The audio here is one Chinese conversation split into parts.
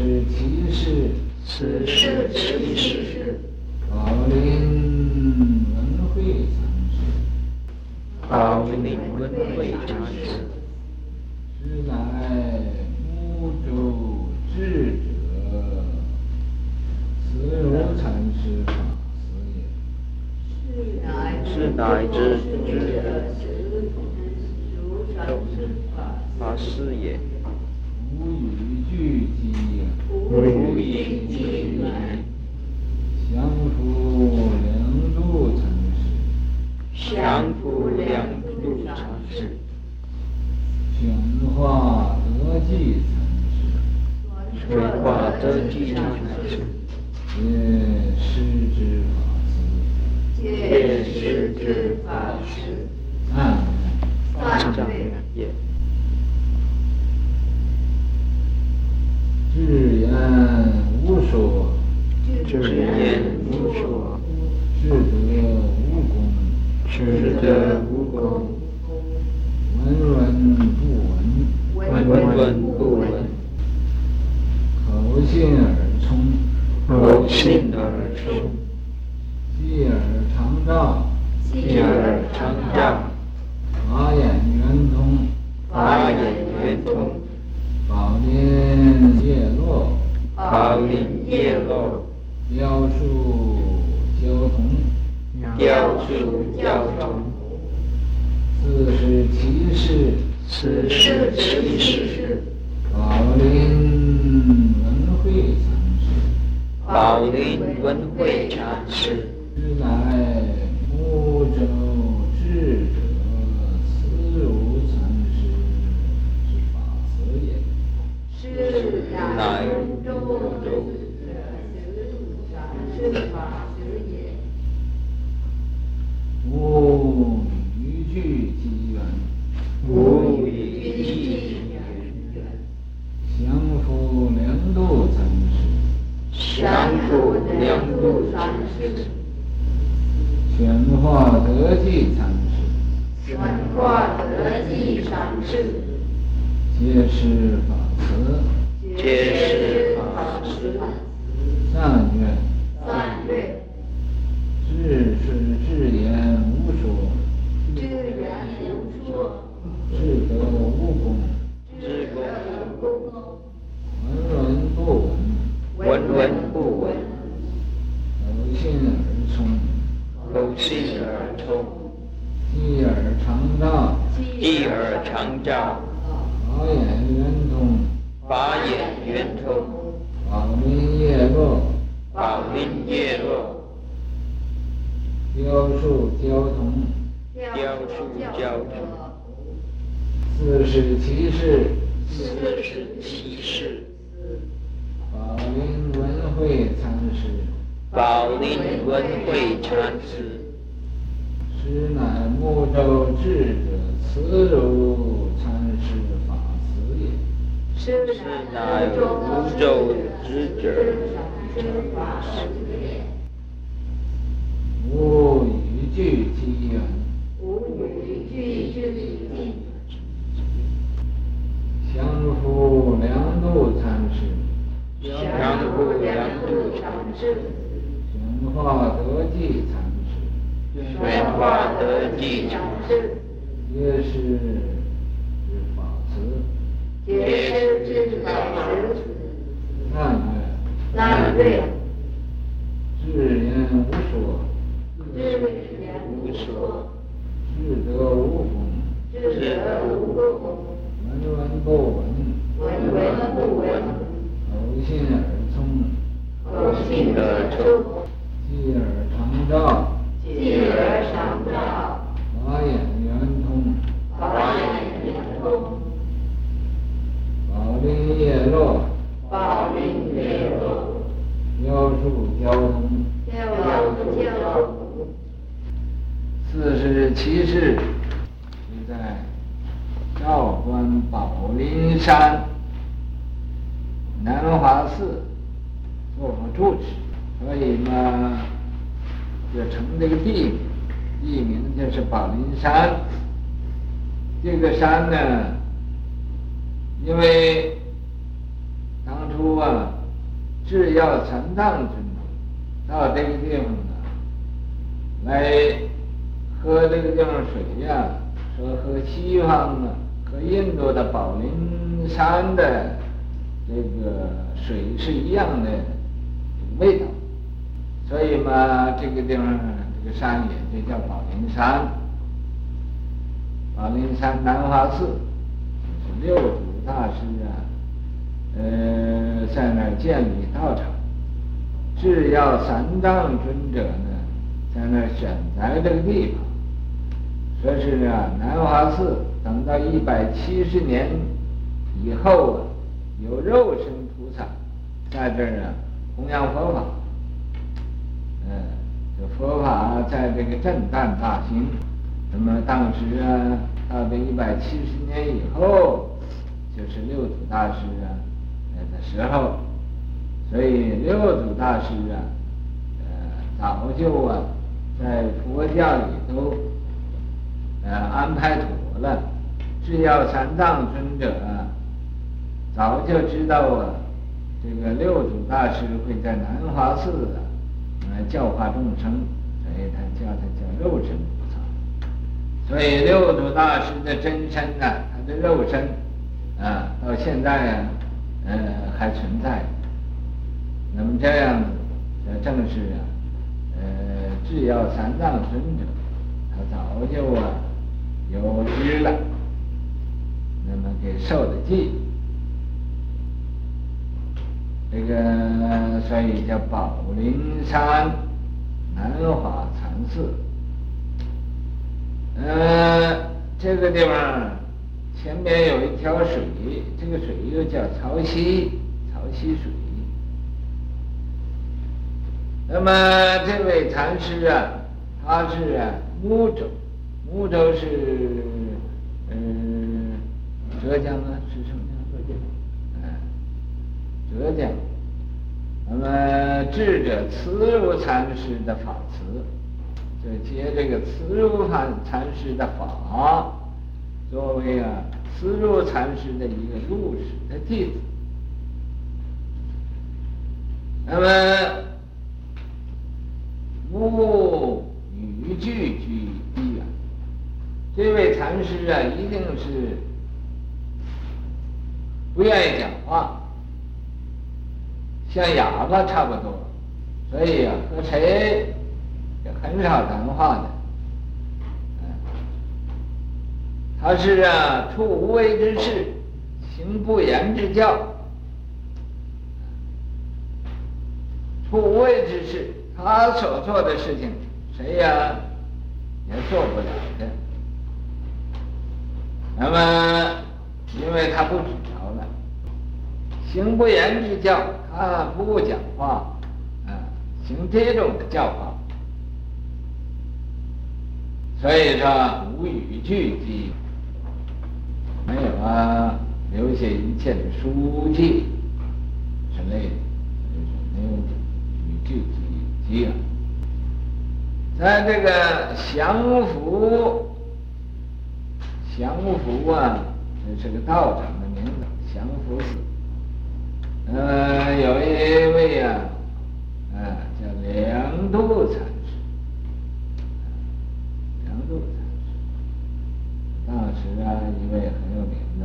十七世，四十七世，宝林文会禅师，宝林文会禅师，师化德寂禅师，玄化德寂禅师，皆师之法师，皆师之法师，赞赞也。智言无所，智言无所，智德无功，智德无功，闻闻不闻，闻闻不闻，口信而充，口信而充，机耳常照，机耳常照，法眼圆通，法眼圆通，宝林叶落，宝林叶落，雕塑交通，雕塑交通，四十七世，四十七世，宝林文慧禅师，宝林文慧禅师，师乃木洲智者，慈如禅师之法师也。师乃木洲智者，慈如禅师法师也。无与俱机缘，无与俱缘，降伏两度禅师，降伏两度禅师，玄化德寂禅师，玄化德寂禅师，皆师法师，皆师法师，赞曰：赞曰：智是智言无所，智言无说，智德无功，知功无功，闻闻不闻，闻闻不闻，口信而充，口信而充，机耳常照，机耳常照，法眼圆通，法眼圆通，宝林叶落，宝林叶落，雕塑交通，雕塑交通，四十七世，四十七世，宝林文慧禅师，宝林文慧禅师，师乃木舟智者，慈如禅师法子也。师乃木州智者，禅师法师也。无与俱机缘，无与俱机，降伏两度禅师，降伏两度禅师，玄化德寂禅师，玄化德寂禅师，皆师之法师，皆师之法师。赞曰：赞曰：智言无所，智言无所，智德无功，智德无功，闻闻不闻，闻闻不闻，口信而充，口信而充，机耳常照，机耳常照，法眼圆通，法眼圆通，宝林叶落，宝林叶落，雕塑交通，雕塑交通，四十七世是在道观宝林山南华寺做过住持，所以嘛，就成这个地名，地名就是宝林山。这个山呢，因为当初啊，制药三藏尊者到这个地方啊，来喝这个地方水呀、说和西方啊，和印度的宝林山的这个水是一样的味道，所以嘛，这个地方这个山也就叫宝林山。宝林山南华寺，六祖大师啊，呃，在那儿建立道场。智药三藏尊者呢，在那儿选择这个地方，说是啊，南华寺等到一百七十年以后啊，有肉身菩萨在这儿啊弘扬佛法，嗯、这佛法在这个震旦大兴。那么当时啊，到这一百七十年以后，就是六祖大师啊那个时候，所以六祖大师啊，呃，早就啊，在佛教里都呃安排妥了。智药三藏尊者啊，早就知道啊，这个六祖大师会在南华寺啊，来教化众生，所以他叫他叫肉身。所以六祖大师的真身呐、啊，他的肉身啊，到现在啊，呃，还存在。那么这样子，这正是啊，呃，制药三藏尊者，他早就啊有知了，那么给受的记。这个所以叫宝林山南华禅寺。呃，这个地方前面有一条水，这个水又叫潮汐，潮汐水。那么这位禅师啊，他是啊睦州，睦州是嗯浙江啊，是什么地方？嗯，浙江。那么智者慈如禅师的法词。就接这个慈如禅禅师的法，作为啊慈如禅师的一个入室的弟子。那么无语句居地啊，这位禅师啊，一定是不愿意讲话，像哑巴差不多，所以啊，和谁？也很少谈话的，他是啊，处无为之事，行不言之教。处无为之事，他所做的事情，谁呀也做不了的。那么，因为他不指教了，行不言之教，他不讲话，啊，行这种的教法。所以说无语句记，没有啊，留下一切的书记之类的，就是没有语句记记啊。在这个降伏，降伏啊，这是个道长的名字，降伏寺。呃，有一位啊，啊，叫梁度禅。当时啊，一位很有名的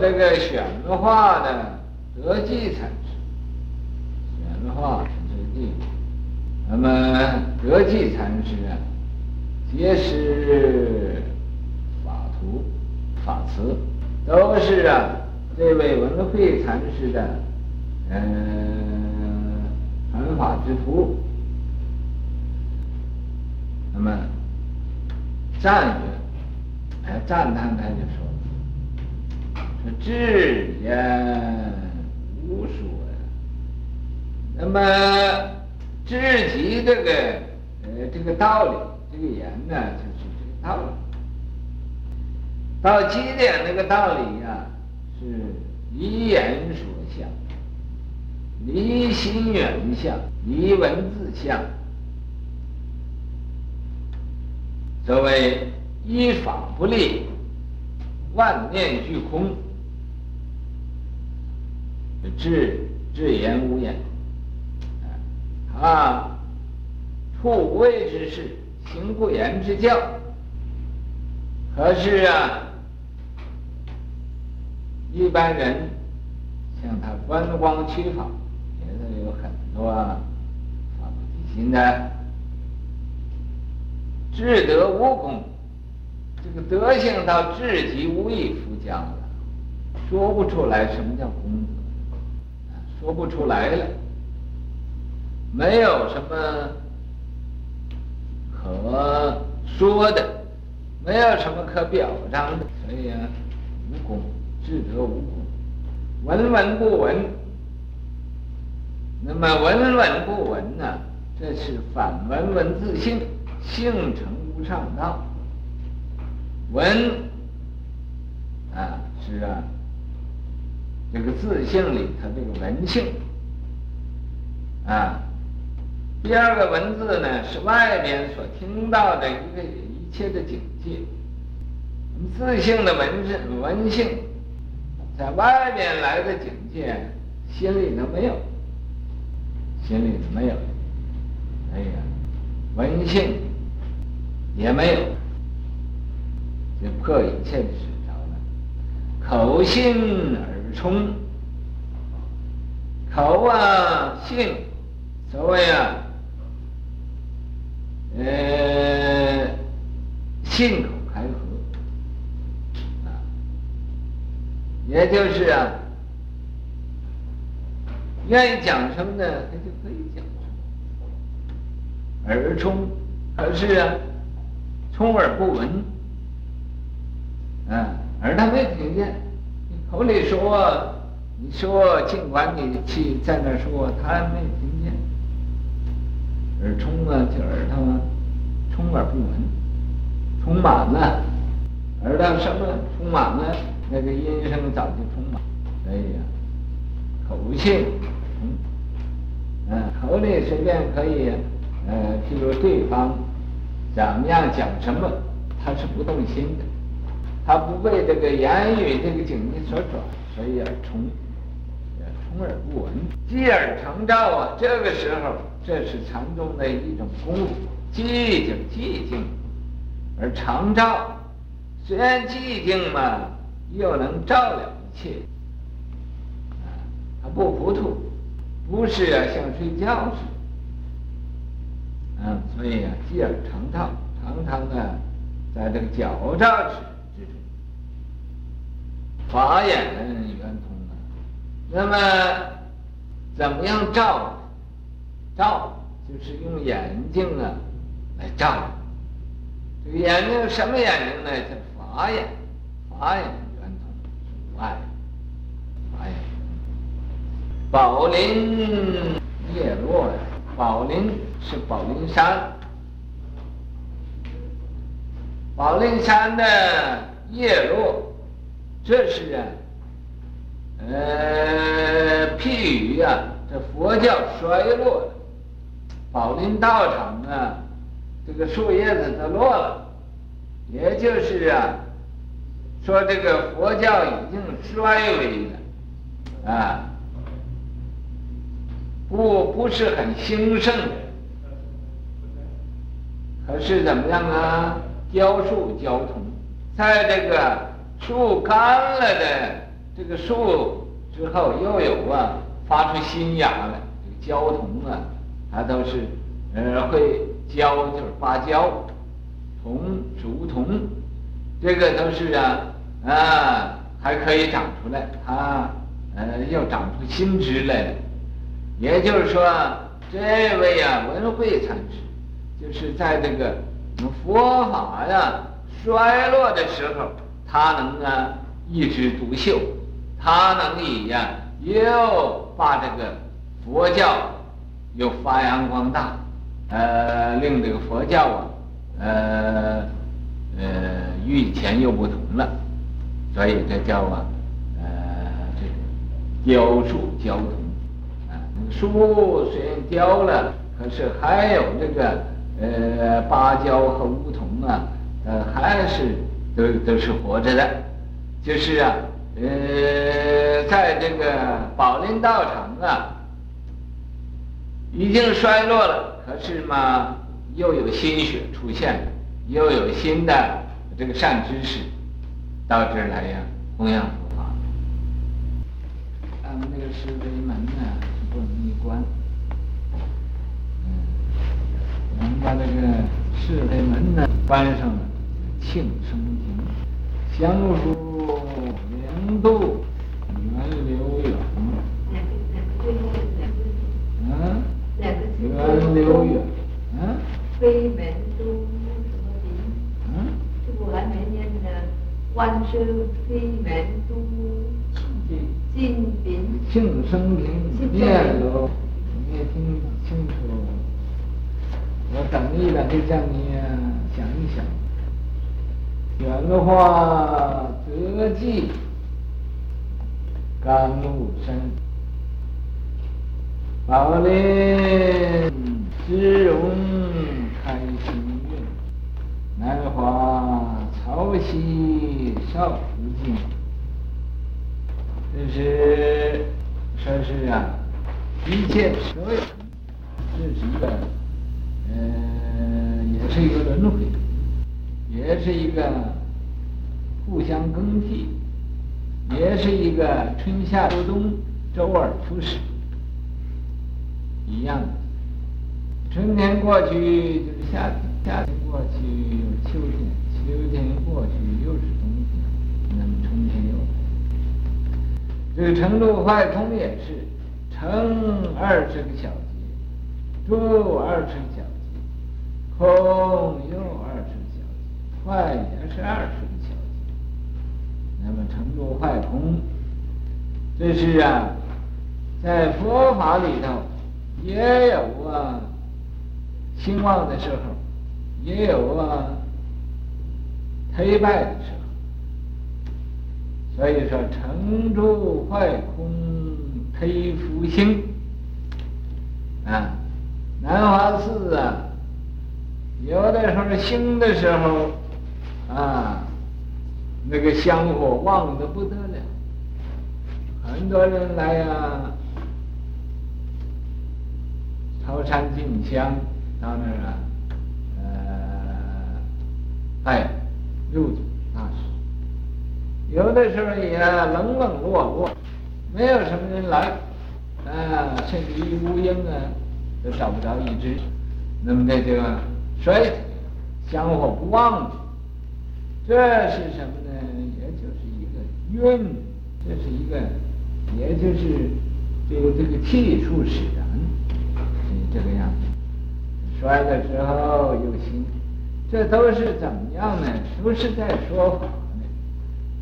这个大师，又有这个显化的德寂禅师，显化是这地。那么德寂禅师啊，皆是法图、法词，都是啊这位文慧禅师的嗯传法之徒。那么赞曰，哎，赞叹他就：“说智言无数呀。那么至极这个呃这个道理，这个言呢，就是这个道理。到极点那个道理呀，是离言所向，离心缘相，离文字相。”所谓依法不立，万念俱空，智智言无言，啊，处无为之事，行不言之教。可是啊，一般人向他观光取法，觉得有很多发菩提心的，智德无功。这个德行到至极无以复加了，说不出来什么叫功德，说不出来了，没有什么可说的，没有什么可表彰的，所以啊，无功，智德无功，闻闻不闻。那么闻闻不闻呢？这是反闻闻自性，性成无上道。闻啊，是啊，这个自性里头这个文性啊。第二个文字呢，是外边所听到的一个一切的境界。自性的文字文性，在外边来的境界，心里头没有，心里头没有。哎呀，文性也没有。就破一切的执着了，口信而充，口啊信，所谓啊，呃，信口开河，啊，也就是啊，愿意讲什么呢，他就可以讲什么，耳充，可是啊，充耳不闻。嗯，耳他没听见，你口里说，你说，尽管你去在那说，他没听见。耳充啊，就耳朵嘛，充耳不闻，充满了，耳朵什么充满了？那个音声早就充满。哎呀，口信，嗯，嗯，口里随便可以，呃，譬如对方怎么样讲什么，他是不动心的。他不被这个言语这个境界所转，所以而充，充而不闻，寂而常照啊。这个时候，这是禅宗的一种功夫，寂静寂静而常照。虽然寂静嘛，又能照了一切。啊，他不糊涂，不是啊，像睡觉似的。嗯，所以啊，寂而常照，常常啊在这个觉照时。法眼圆通啊，那么怎么样照？照就是用眼睛啊来照。这个眼睛什么眼睛呢？叫法眼，法眼圆通，无碍。法眼。宝林叶落呀，宝林是宝林山，宝林山的叶落。这是啊，呃，譬喻啊，这佛教衰落了，宝林道场啊，这个树叶子都落了，也就是啊，说这个佛教已经衰微了，啊，不不是很兴盛，可是怎么样啊？浇树浇桐，在这个。树干了的这个树之后，又有啊发出新芽来。这个焦桐啊，它都是呃会焦，就是发焦，桐竹桐，这个都是啊啊还可以长出来，它呃又长出新枝来了。也就是说，这位啊文慧禅师，就是在这个佛法呀衰落的时候。他能啊一枝独秀，他能以呀、又把这个佛教又发扬光大，呃，令这个佛教啊，呃呃与以前又不同了，所以这叫啊，呃这个浇树浇桐，啊，树虽然雕了，可是还有这个呃芭蕉和梧桐啊，呃还是。都都是活着的，就是啊，呃，在这个宝林道场啊，已经衰落了，可是嘛，又有新血出现了，又有新的这个善知识到这儿来呀，弘扬佛法。咱们那个是非门呢，是不容易关。嗯，我们把这个是非门呢关上了，庆生亭，香书莲度源流远。嗯。源流远。嗯。非门都什么林？嗯。这不还没念呢？万寿非门都金品。庆生亭念了，没听清楚。我等一等，就叫你想一想。圆的话，得记甘露生，宝林姿容开心运，南华曹溪少福尽。这是说是啊，一切所有，是一个互相更替，也是一个春夏秋冬周而复始，一样的。春天过去就是夏天，夏天过去又是秋天，秋天过去又是冬天，那么春天又来。这个成都坏空也是，成二十个小节，住二十个小节，空又二十。坏也是二十个小节，那么成住坏空，这是啊，在佛法里头也有啊兴旺的时候，也有啊颓败的时候。所以说成住坏空推复兴啊，南华寺啊，有的时候兴的时候。啊，那个香火旺得不得了，很多人来呀、朝山进香到那儿啊，呃，拜六祖大师。有的时候也冷冷落落，没有什么人来，啊，甚至于乌蝇啊都找不着一只，那么这就衰，香火不旺。这是什么呢？也就是一个运，这是一个，也就是这个这个气数使然，是这个样子。摔的时候有心，这都是怎么样呢？都是在说法呢。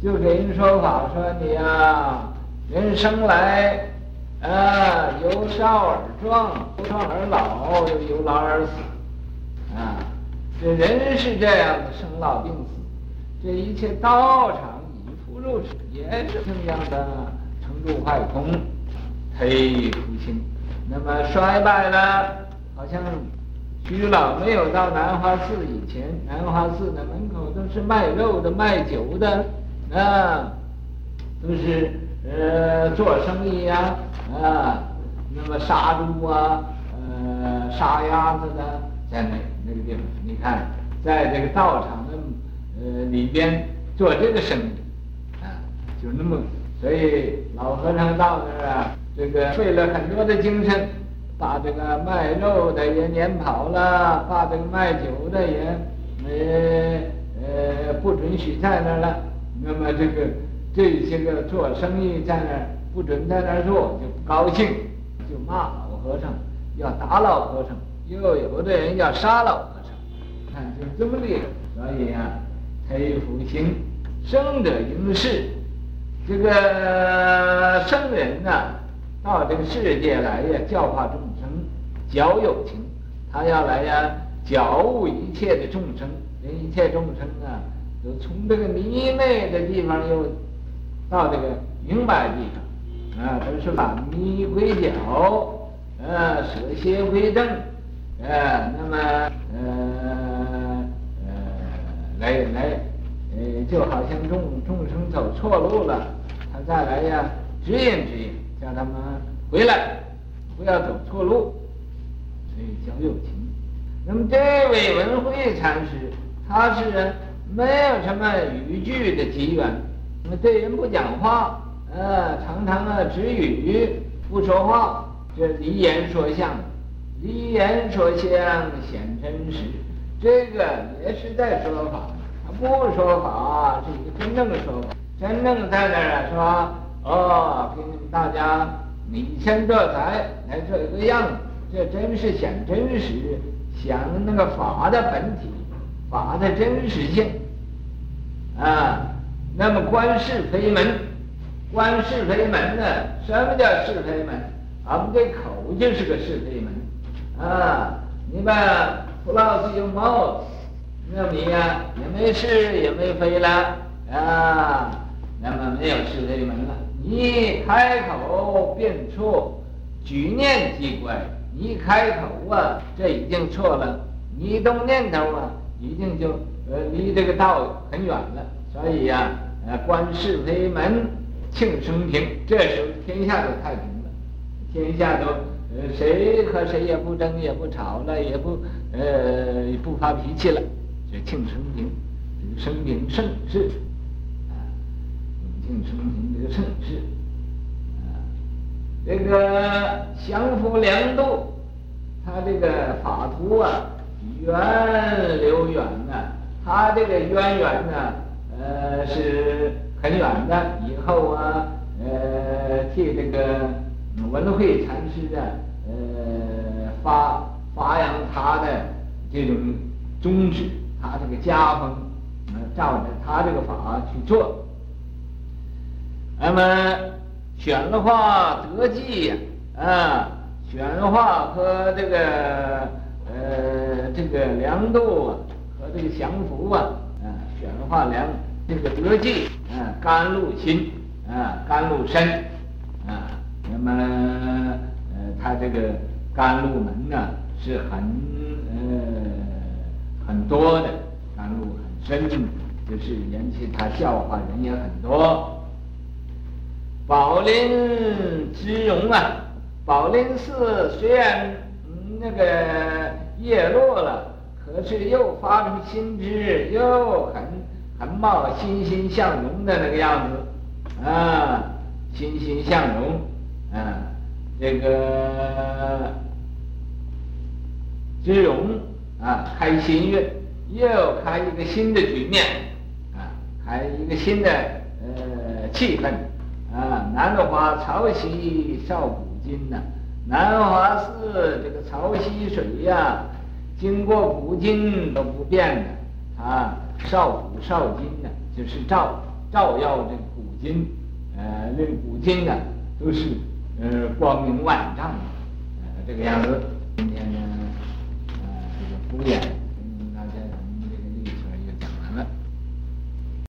就给人说法，说你呀、啊，人生来啊，由少而壮，由壮而老，由老而死，啊，这人是这样的，生老病死。这一切道场以复入世，也是这样的成住坏空，忒复兴。那么衰败了，好像徐老没有到南华寺以前，南华寺的门口都是卖肉的、卖酒的，啊，都是呃做生意呀，啊，那么杀猪啊，呃杀鸭子的，在那那个地方，你看，在这个道场。里边做这个生意，啊，就那么，所以老和尚到那儿啊，这个费了很多的精神，把这个卖肉的也撵跑了，把这个卖酒的也，呃呃不准许在那儿了。那么这个这些个做生意在那儿不准在那儿做，就不高兴，就骂老和尚，要打老和尚，又有的人要杀老和尚，看就这么的，所以啊。黑福星，生者应是，这个圣人呐、啊，到这个世界来呀，教化众生，教有情，他要来呀，教悟一切的众生，令一切众生啊，都从这个迷昧的地方又到这个明白地方，啊，都是把迷归晓，呃，舍邪归正，呃，那么呃。呃来来，就好像众众生走错路了，他再来呀指引指引，叫他们回来，不要走错路，所以叫有情。那么这位文慧禅师，他是没有什么语句的机缘，那么对人不讲话，呃，常常啊止语不说话，这离言说相，离言说相显真实，这个也是在说法，不说法是一个真正的说法，真正在那儿说，哦，给你们大家以身作则来做一个样子，这真是显真实。讲那个法的本体，法的真实性，啊，那么观是非门，观是非门呢？什么叫是非门？俺们这口就是个是非门，啊，你把不老实有帽子，那你呀也没是也没非了，啊，那么没有是非门了。你一开口便错，举念即乖。一开口啊，这已经错了；你一动念头啊，已经就呃离这个道很远了。所以呀、呃，观是非门，庆生平。这时候天下都太平了，天下都呃谁和谁也不争也不吵了，也不呃不发脾气了，这庆生平，这个生平盛世啊，永庆生平这个盛世。啊这个降伏良度，他这个法图啊，源流远呐、啊，他这个渊源呢，呃，是很远的。以后啊，呃，替这个文慧禅师啊，呃，发发扬他的这种宗旨，他这个家风，呃，照着他这个法去做，那么。选的话得计呀，啊，选的话和这个呃这个量度啊，和这个降伏啊，啊，选的话量这个得计，啊，甘露心，啊，甘露身，啊，那么呃他这个甘露门呢是很呃很多的，甘露很深，就是引起他笑话人也很多。宝林之荣啊，宝林寺虽然那个叶落了，可是又发出新枝，又很很冒，欣欣向荣的那个样子啊，欣欣向荣啊，这个之容啊，开新月，又开一个新的局面啊，开一个新的呃气氛。啊，南华潮汐少古今呐、南华寺这个潮汐水呀、经过古今都不变的，啊少古少今的、啊，就是照照耀这个古今，呃，那个古今呢、啊，都是呃光明万丈的，呃，这个样子。今天呢，Yeah.